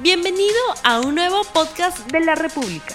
Bienvenido a un nuevo podcast de la República.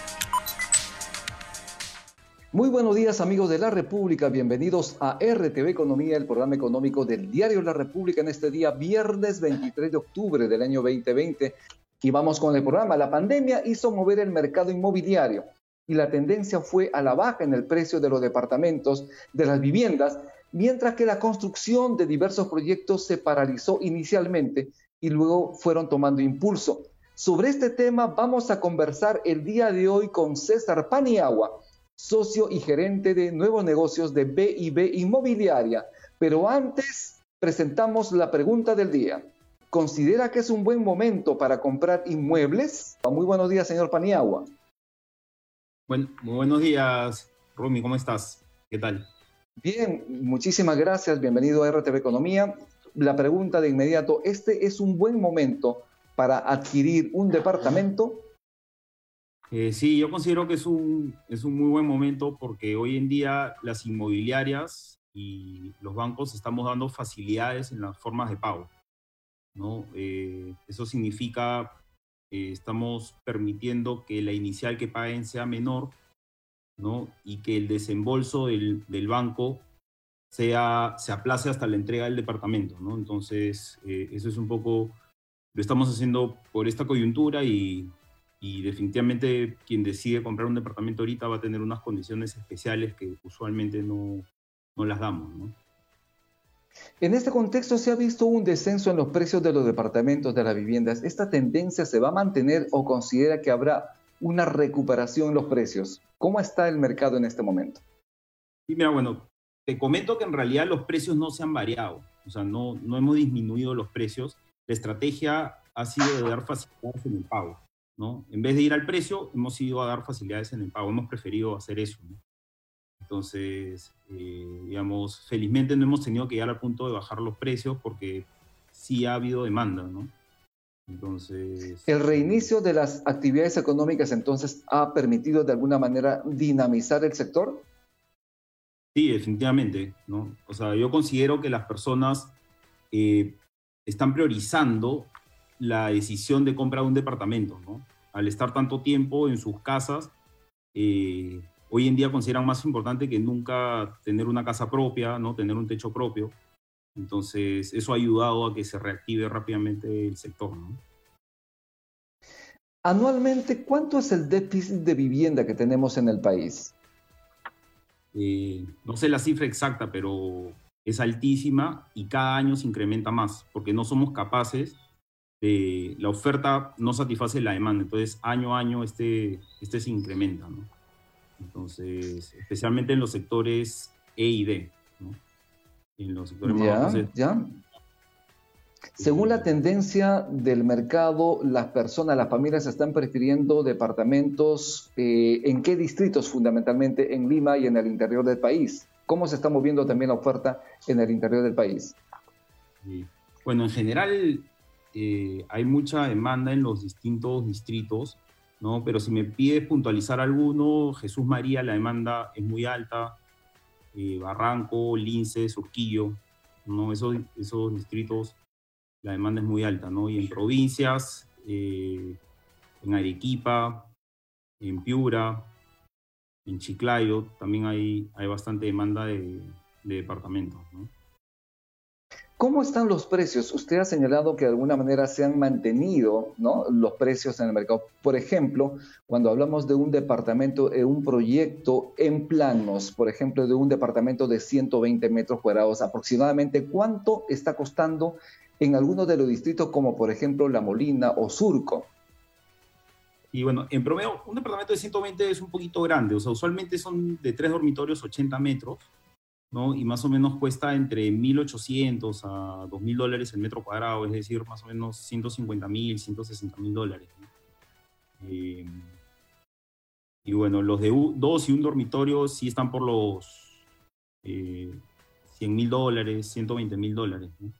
Muy buenos días amigos de la República, bienvenidos a RTV Economía, el programa económico del diario La República en este día viernes 23 de octubre del año 2020. Y vamos con el programa. La pandemia hizo mover el mercado inmobiliario y la tendencia fue a la baja en el precio de los departamentos, de las viviendas, mientras que la construcción de diversos proyectos se paralizó inicialmente y luego fueron tomando impulso. Sobre este tema vamos a conversar el día de hoy con César Paniagua, socio y gerente de nuevos negocios de BIB Inmobiliaria. Pero antes presentamos la pregunta del día. ¿Considera que es un buen momento para comprar inmuebles? Muy buenos días, señor Paniagua. muy buenos días, Rumi, ¿cómo estás? ¿Qué tal? Bien, muchísimas gracias. Bienvenido a RTV Economía. La pregunta de inmediato, ¿este es un buen momento para adquirir un departamento? Eh, sí, yo considero que es un, es un muy buen momento porque hoy en día las inmobiliarias y los bancos estamos dando facilidades en las formas de pago. ¿no? Eh, eso significa que estamos permitiendo que la inicial que paguen sea menor ¿no? y que el desembolso del, del banco sea, se aplace hasta la entrega del departamento. ¿no? Entonces, eh, eso es un poco lo estamos haciendo por esta coyuntura y, definitivamente quien decide comprar un departamento ahorita va a tener unas condiciones especiales que usualmente no, no las damos. En este contexto se ha visto un descenso en los precios de los departamentos de las viviendas. ¿Esta tendencia se va a mantener o considera que habrá una recuperación en los precios? ¿Cómo está el mercado en este momento? Sí, mira, bueno, te comento que en realidad los precios no se han variado, o sea, no, no hemos disminuido los precios la estrategia ha sido de dar facilidades en el pago. ¿no? En vez de ir al precio, hemos ido a dar facilidades en el pago. Hemos preferido hacer eso. Entonces, eh, digamos, felizmente no hemos tenido que llegar al punto de bajar los precios porque sí ha habido demanda. ¿no? Entonces, ¿El reinicio de las actividades económicas entonces ha permitido de alguna manera dinamizar el sector? Sí, definitivamente. ¿no? O sea, yo considero que las personas eh, están priorizando la decisión de compra de un departamento, ¿no? Al estar tanto tiempo en sus casas, eh, hoy en día consideran más importante que nunca tener una casa propia, ¿no? Tener un techo propio. Entonces, eso ha ayudado a que se reactive rápidamente el sector, ¿no? Anualmente, ¿cuánto es el déficit de vivienda que tenemos en el país? Eh, no sé la cifra exacta, pero es altísima y cada año se incrementa más, porque no somos capaces de, la oferta no satisface la demanda, entonces año a año este, este se incrementa, ¿no? Entonces, especialmente en los sectores E y D, ¿no? En los sectores ya, ya. Según la tendencia del mercado, las personas, las familias están prefiriendo departamentos, eh, ¿en qué distritos fundamentalmente? En Lima y en el interior del país cómo se está moviendo también la oferta en el interior del país. Bueno, en general eh, hay mucha demanda en los distintos distritos, ¿no? Pero si me pides puntualizar alguno, Jesús María, la demanda es muy alta, eh, Barranco, Lince, Surquillo, ¿no? Esos, esos distritos, la demanda es muy alta, ¿no? Y en provincias, eh, en Arequipa, en Piura, en Chiclayo también hay, hay bastante demanda de, departamentos. ¿Cómo están los precios? Usted ha señalado que de alguna manera se han mantenido los precios en el mercado. Por ejemplo, cuando hablamos de un departamento, de un proyecto en planos, por ejemplo, de un departamento de 120 metros cuadrados, aproximadamente cuánto está costando en algunos de los distritos como por ejemplo La Molina o Surco. Y bueno, en promedio, un departamento de 120 es un poquito grande, o sea, usualmente son de tres dormitorios, 80 metros, ¿no? Y más o menos cuesta entre 1.800 a 2.000 dólares el metro cuadrado, es decir, más o menos 150.000, 160.000 dólares. Eh, y bueno, los de dos y un dormitorio sí están por los eh, 100.000 dólares, 120.000 dólares. ¿no?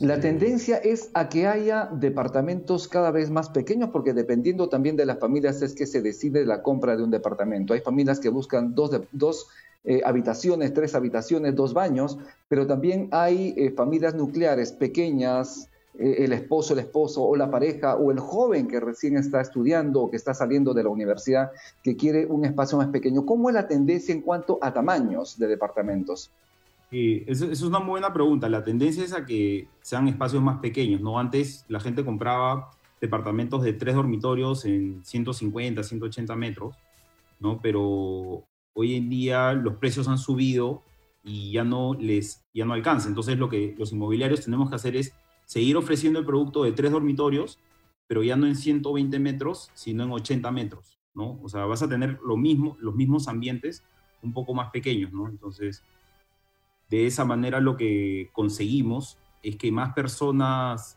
La tendencia es a que haya departamentos cada vez más pequeños, porque dependiendo también de las familias es que se decide la compra de un departamento. Hay familias que buscan dos, dos eh, habitaciones, tres habitaciones, dos baños, pero también hay eh, familias nucleares pequeñas, eh, el esposo, el esposo o la pareja o el joven que recién está estudiando o que está saliendo de la universidad que quiere un espacio más pequeño? ¿Cómo es la tendencia en cuanto a tamaños de departamentos? Sí, eso, es una muy buena pregunta. La tendencia es a que sean espacios más pequeños, ¿no? Antes la gente compraba departamentos de tres dormitorios en 150, 180 metros, ¿no? Pero hoy en día los precios han subido y ya no les ya no alcanza. Entonces lo que los inmobiliarios tenemos que hacer es seguir ofreciendo el producto de tres dormitorios, pero ya no en 120 metros, sino en 80 metros, ¿no? O sea, vas a tener lo mismo, los mismos ambientes un poco más pequeños, ¿no? Entonces, de esa manera lo que conseguimos es que más personas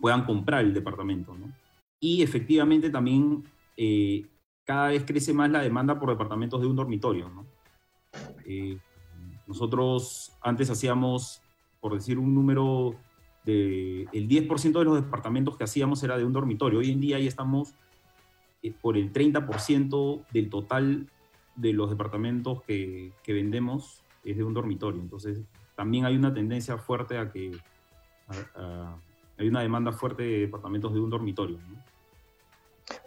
puedan comprar el departamento, ¿no? Y efectivamente también eh, cada vez crece más la demanda por departamentos de un dormitorio, ¿no? Eh, nosotros antes hacíamos, por decir un número, de, el 10% de los departamentos que hacíamos era de un dormitorio. Hoy en día ya estamos eh, por el 30% del total de los departamentos que, que, vendemos es de un dormitorio. Entonces, también hay una tendencia fuerte a que hay una demanda fuerte de departamentos de un dormitorio. ¿no?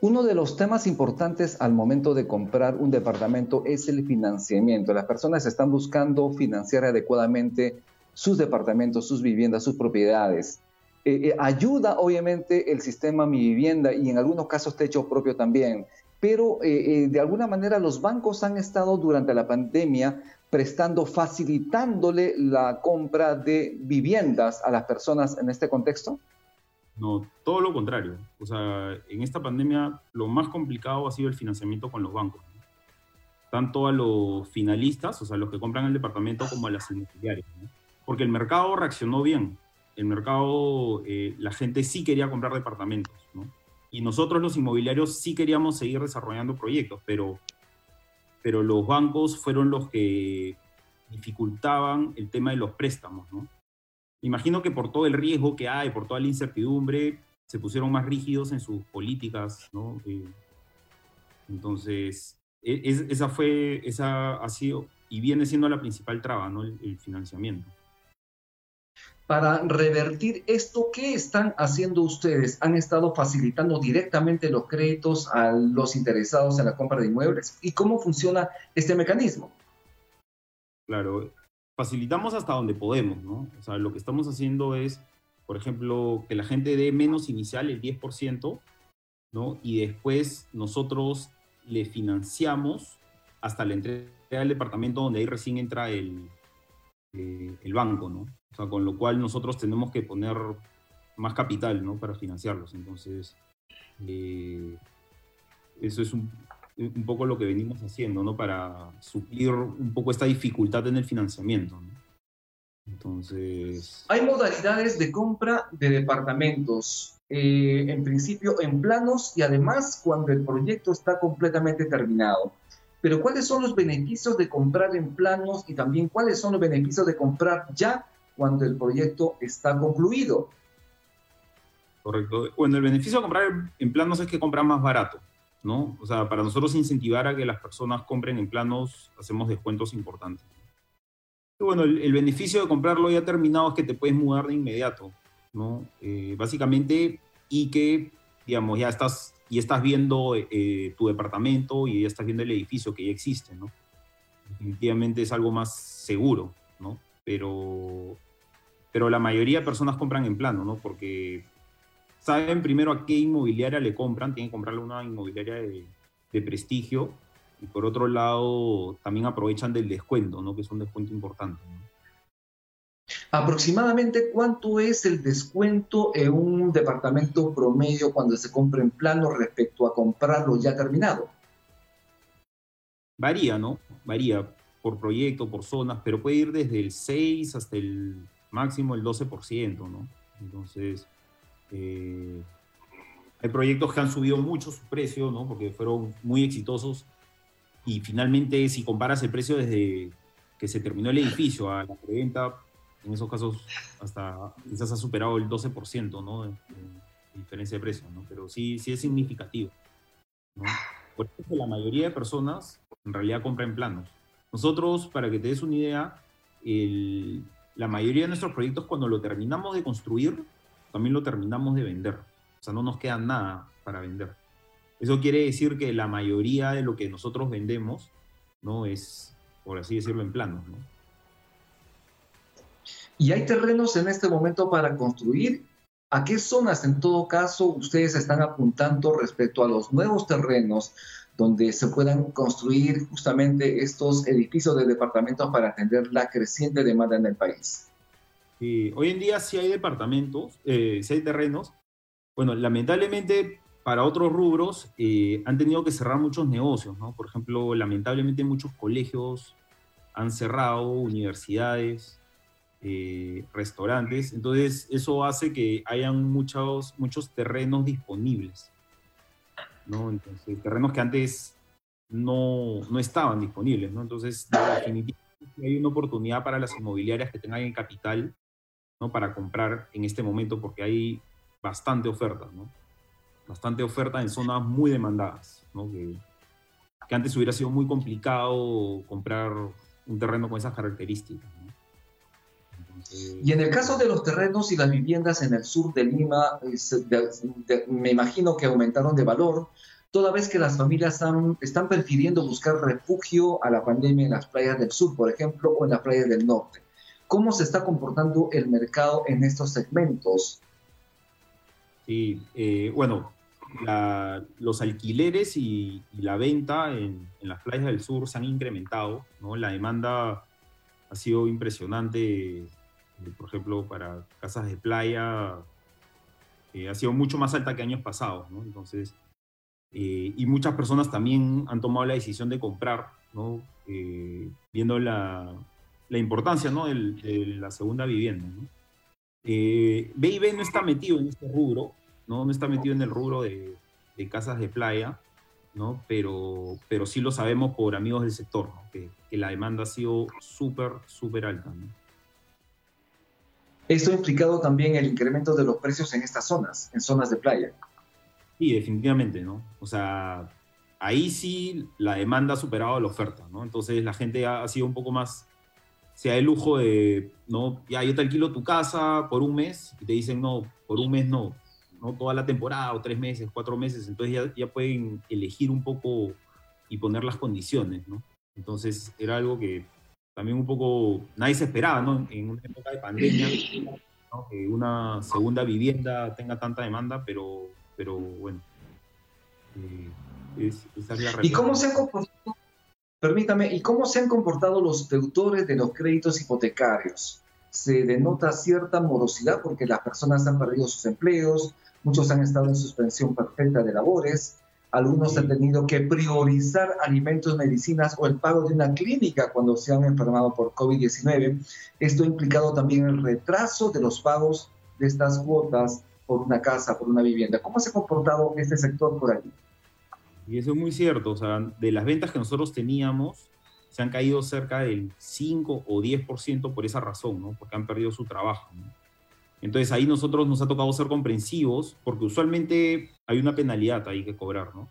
Uno de los temas importantes al momento de comprar un departamento es el financiamiento. Las personas están buscando financiar adecuadamente sus departamentos, sus viviendas, sus propiedades. Eh, eh, ayuda obviamente el sistema Mi Vivienda y en algunos casos techo propio también, pero eh, de alguna manera los bancos han estado durante la pandemia prestando, facilitándole la compra de viviendas a las personas en este contexto. No, todo lo contrario. O sea, en esta pandemia lo más complicado ha sido el financiamiento con los bancos. Tanto a los finalistas, o sea, los que compran el departamento, como a las inmobiliarias. Porque el mercado reaccionó bien. El mercado, eh, la gente sí quería comprar departamentos. ¿no? Y nosotros los inmobiliarios sí queríamos seguir desarrollando proyectos, pero, pero los bancos fueron los que dificultaban el tema de los préstamos. ¿no? imagino que por todo el riesgo que hay, por toda la incertidumbre, se pusieron más rígidos en sus políticas, ¿no? Eh, entonces, e, esa fue, esa ha sido y viene siendo la principal traba, ¿no? El, financiamiento. Para revertir esto, ¿qué están haciendo ustedes? ¿Han estado facilitando directamente los créditos a los interesados en la compra de inmuebles? ¿Y cómo funciona este mecanismo? Claro, facilitamos hasta donde podemos, ¿no? O sea, lo que estamos haciendo es, por ejemplo, que la gente dé menos inicial, el 10%, ¿no? Y después nosotros le financiamos hasta la entrega del departamento donde ahí recién entra el, eh, el banco, ¿no? O sea, con lo cual nosotros tenemos que poner más capital, ¿no? Para financiarlos. Entonces, eh, eso es un, un poco lo que venimos haciendo, ¿no? Para suplir un poco esta dificultad en el financiamiento, Entonces... Hay modalidades de compra de departamentos, eh, en principio en planos y además cuando el proyecto está completamente terminado. Pero ¿cuáles son los beneficios de comprar en planos y también cuáles son los beneficios de comprar ya cuando el proyecto está concluido? Correcto. Bueno, el beneficio de comprar en planos es que comprar más barato. ¿no? O sea, para nosotros incentivar a que las personas compren en planos, hacemos descuentos importantes. Y bueno, el, beneficio de comprarlo ya terminado es que te puedes mudar de inmediato, ¿no? Eh, básicamente, y que, digamos, ya estás, y estás viendo eh, tu departamento y ya estás viendo el edificio que ya existe, ¿no? Definitivamente es algo más seguro, ¿no? Pero, pero la mayoría de personas compran en plano, ¿no? Porque saben primero a qué inmobiliaria le compran, tienen que comprarle una inmobiliaria de, prestigio y por otro lado también aprovechan del descuento, ¿no? que es un descuento importante. Aproximadamente cuánto es el descuento en un departamento promedio cuando se compra en plano respecto a comprarlo ya terminado. Varía, ¿no? Varía por proyecto, por zonas, pero puede ir desde el 6 hasta el máximo el 12%, ¿no? Entonces, eh, hay proyectos que han subido mucho su precio, ¿no? Porque fueron muy exitosos. Y finalmente, si comparas el precio desde que se terminó el edificio a la preventa, en esos casos hasta quizás ha superado el 12%, ¿no? De, diferencia de precio, ¿no? Pero sí, sí es significativo. ¿no? Por eso la mayoría de personas en realidad compran planos. Nosotros, para que te des una idea, la mayoría de nuestros proyectos cuando lo terminamos de construir, también lo terminamos de vender. O sea, no nos queda nada para vender. Eso quiere decir que la mayoría de lo que nosotros vendemos, ¿no? Es, por así decirlo, en plano, ¿no? ¿Y hay terrenos en este momento para construir? ¿A qué zonas en todo caso ustedes están apuntando respecto a los nuevos terrenos donde se puedan construir justamente estos edificios de departamentos para atender la creciente demanda en el país? Hoy en día sí hay departamentos, eh, sí hay terrenos. Bueno, lamentablemente para otros rubros eh, han tenido que cerrar muchos negocios, ¿no? Por ejemplo, lamentablemente muchos colegios han cerrado, universidades, eh, restaurantes. Entonces, eso hace que hayan muchos, muchos terrenos disponibles, ¿no? Entonces, terrenos que antes no, no estaban disponibles, ¿no? Entonces, definitivamente hay una oportunidad para las inmobiliarias que tengan el capital, ¿no? Para comprar en este momento porque hay bastante oferta, ¿no? bastante oferta en zonas muy demandadas, ¿no? que, que, antes hubiera sido muy complicado comprar un terreno con esas características. Y en el caso de los terrenos y las viviendas en el sur de Lima, me imagino que aumentaron de valor, toda vez que las familias están, están prefiriendo buscar refugio a la pandemia en las playas del sur, por ejemplo, o en las playas del norte. ¿Cómo se está comportando el mercado en estos segmentos? Sí, eh, bueno, los alquileres y, la venta en, en, las playas del sur se han incrementado, ¿no? La demanda ha sido impresionante, por ejemplo, para casas de playa, eh, ha sido mucho más alta que años pasados, ¿no? Entonces, eh, y muchas personas también han tomado la decisión de comprar. Eh, viendo la, importancia. De, la segunda vivienda, ¿no? No está metido en este rubro, no, no está metido en el rubro de, casas de playa, ¿no? Pero, pero sí lo sabemos por amigos del sector, que, la demanda ha sido súper, súper alta. Esto ha implicado también el incremento de los precios en estas zonas, en zonas de playa. Sí, definitivamente, ¿no? O sea, ahí sí la demanda ha superado la oferta, ¿no? Entonces la gente ha, sido un poco más se da el lujo de, no, ya yo te alquilo tu casa por un mes y te dicen, no, por un mes no, no toda la temporada o tres meses, cuatro meses, entonces ya, ya pueden elegir un poco y poner las condiciones, ¿no? Entonces era algo que también un poco nadie se esperaba, ¿no? En una época de pandemia, ¿no? que una segunda vivienda tenga tanta demanda, pero, pero bueno, eh, es, esa es la realidad. ¿Y cómo se ha comportado Permítame, ¿y cómo se han comportado los deudores de los créditos hipotecarios? Se denota cierta morosidad porque las personas han perdido sus empleos, muchos han estado en suspensión perfecta de labores, algunos han tenido que priorizar alimentos, medicinas o el pago de una clínica cuando se han enfermado por COVID-19. Esto ha implicado también el retraso de los pagos de estas cuotas por una casa, por una vivienda. ¿Cómo se ha comportado este sector por allí? Y eso es muy cierto, o sea, de las ventas que nosotros teníamos, se han caído cerca del 5 o 10% por esa razón, ¿no? Porque han perdido su trabajo, ¿no? Entonces ahí nosotros nos ha tocado ser comprensivos, porque usualmente hay una penalidad ahí que cobrar, ¿no?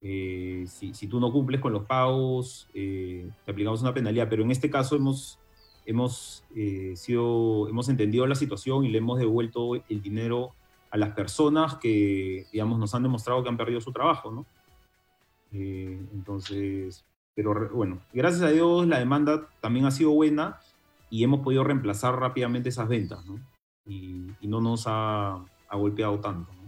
Eh, si, tú no cumples con los pagos, eh, te aplicamos una penalidad, pero en este caso hemos, hemos, eh, sido, hemos entendido la situación y le hemos devuelto el dinero a las personas que, digamos, nos han demostrado que han perdido su trabajo, ¿no? Entonces, pero bueno, gracias a Dios la demanda también ha sido buena y hemos podido reemplazar rápidamente esas ventas, ¿no? Y, no nos ha, ha golpeado tanto. ¿no?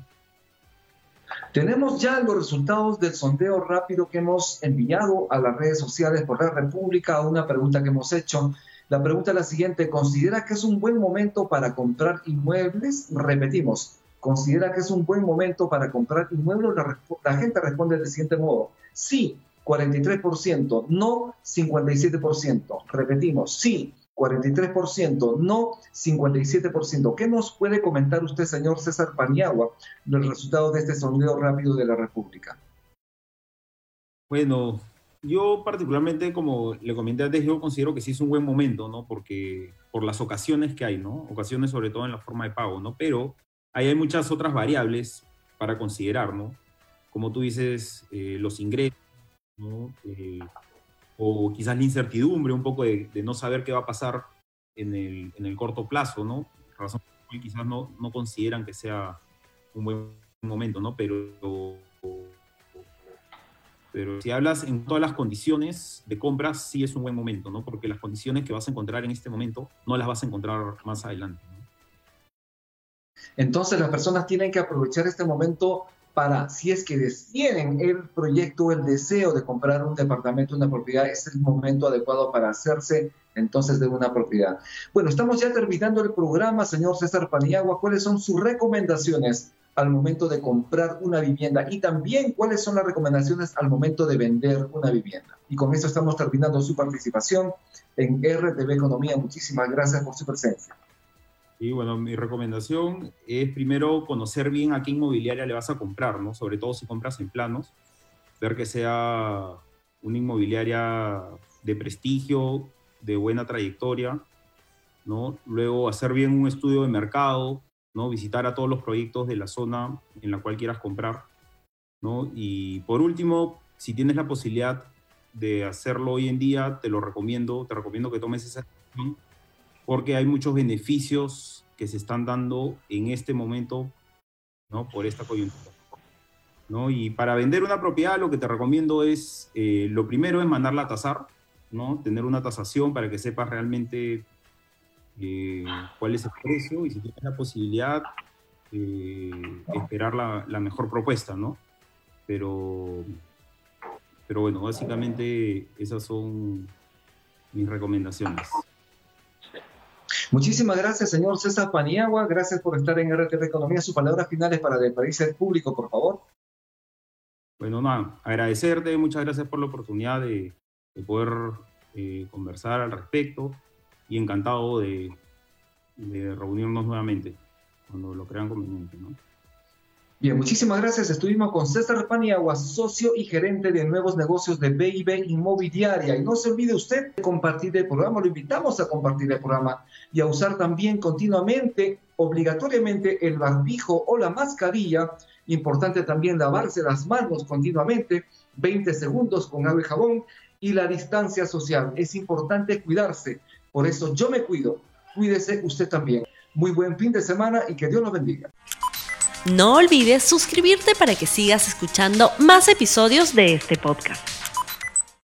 Tenemos ya los resultados del sondeo rápido que hemos enviado a las redes sociales por la República, una pregunta que hemos hecho. La pregunta es la siguiente, ¿considera que es un buen momento para comprar inmuebles? Repetimos, ¿considera que es un buen momento para comprar inmuebles? La, la gente responde del siguiente modo, sí, 43%, no 57%. Repetimos, sí, 43%, no 57%. ¿Qué nos puede comentar usted, señor César Paniagua, del resultado de este sondeo rápido de la República? Bueno, yo particularmente, como le comenté antes, yo considero que sí es un buen momento, ¿no? Porque por las ocasiones que hay, ¿no? Ocasiones sobre todo en la forma de pago, ¿no? Pero ahí hay muchas otras variables para considerar, ¿no? Como tú dices, eh, los ingresos, ¿no? Eh, o quizás la incertidumbre un poco de, no saber qué va a pasar en el, en el corto plazo, ¿no? Razón quizás no, no consideran que sea un buen momento, ¿no? Pero, pero si hablas en todas las condiciones de compra, sí es un buen momento, ¿no? Porque las condiciones que vas a encontrar en este momento no las vas a encontrar más adelante. Entonces las personas tienen que aprovechar este momento para, si es que tienen el proyecto, el deseo de comprar un departamento, una propiedad, es el momento adecuado para hacerse entonces de una propiedad. Bueno, estamos ya terminando el programa, señor César Paniagua. ¿Cuáles son sus recomendaciones al momento de comprar una vivienda? Y también, ¿cuáles son las recomendaciones al momento de vender una vivienda? Y con eso estamos terminando su participación en RTV Economía. Muchísimas gracias por su presencia. Y bueno, mi recomendación es primero conocer bien a qué inmobiliaria le vas a comprar, ¿no? Sobre todo si compras en planos, ver que sea una inmobiliaria de prestigio, de buena trayectoria, ¿no? Luego hacer bien un estudio de mercado, ¿no? Visitar a todos los proyectos de la zona en la cual quieras comprar, ¿no? Y por último, si tienes la posibilidad de hacerlo hoy en día, te lo recomiendo, te recomiendo que tomes esa decisión porque hay muchos beneficios que se están dando en este momento, ¿no? Por esta coyuntura. ¿no? Y para vender una propiedad lo que te recomiendo es, eh, lo primero es mandarla a tasar, ¿no? Tener una tasación para que sepas realmente eh, cuál es el precio y si tienes la posibilidad, eh, esperar la, la, mejor propuesta, ¿no? Pero, pero bueno, básicamente esas son mis recomendaciones. Muchísimas gracias, señor César Paniagua. Gracias por estar en RTV Economía. Sus palabras finales para despedirse al público, por favor. Bueno, no, agradecerte. Muchas gracias por la oportunidad de, poder eh, conversar al respecto y encantado de, de reunirnos nuevamente cuando lo crean conveniente. ¿no? Bien, muchísimas gracias. Estuvimos con César Paniagua, socio y gerente de nuevos negocios de BIB Inmobiliaria. Y no se olvide usted de compartir el programa, lo invitamos a compartir el programa y a usar también continuamente, obligatoriamente, el barbijo o la mascarilla. Importante también lavarse las manos continuamente, 20 segundos con agua y jabón y la distancia social. Es importante cuidarse. Por eso yo me cuido. Cuídese usted también. Muy buen fin de semana y que Dios los bendiga. No olvides suscribirte para que sigas escuchando más episodios de este podcast.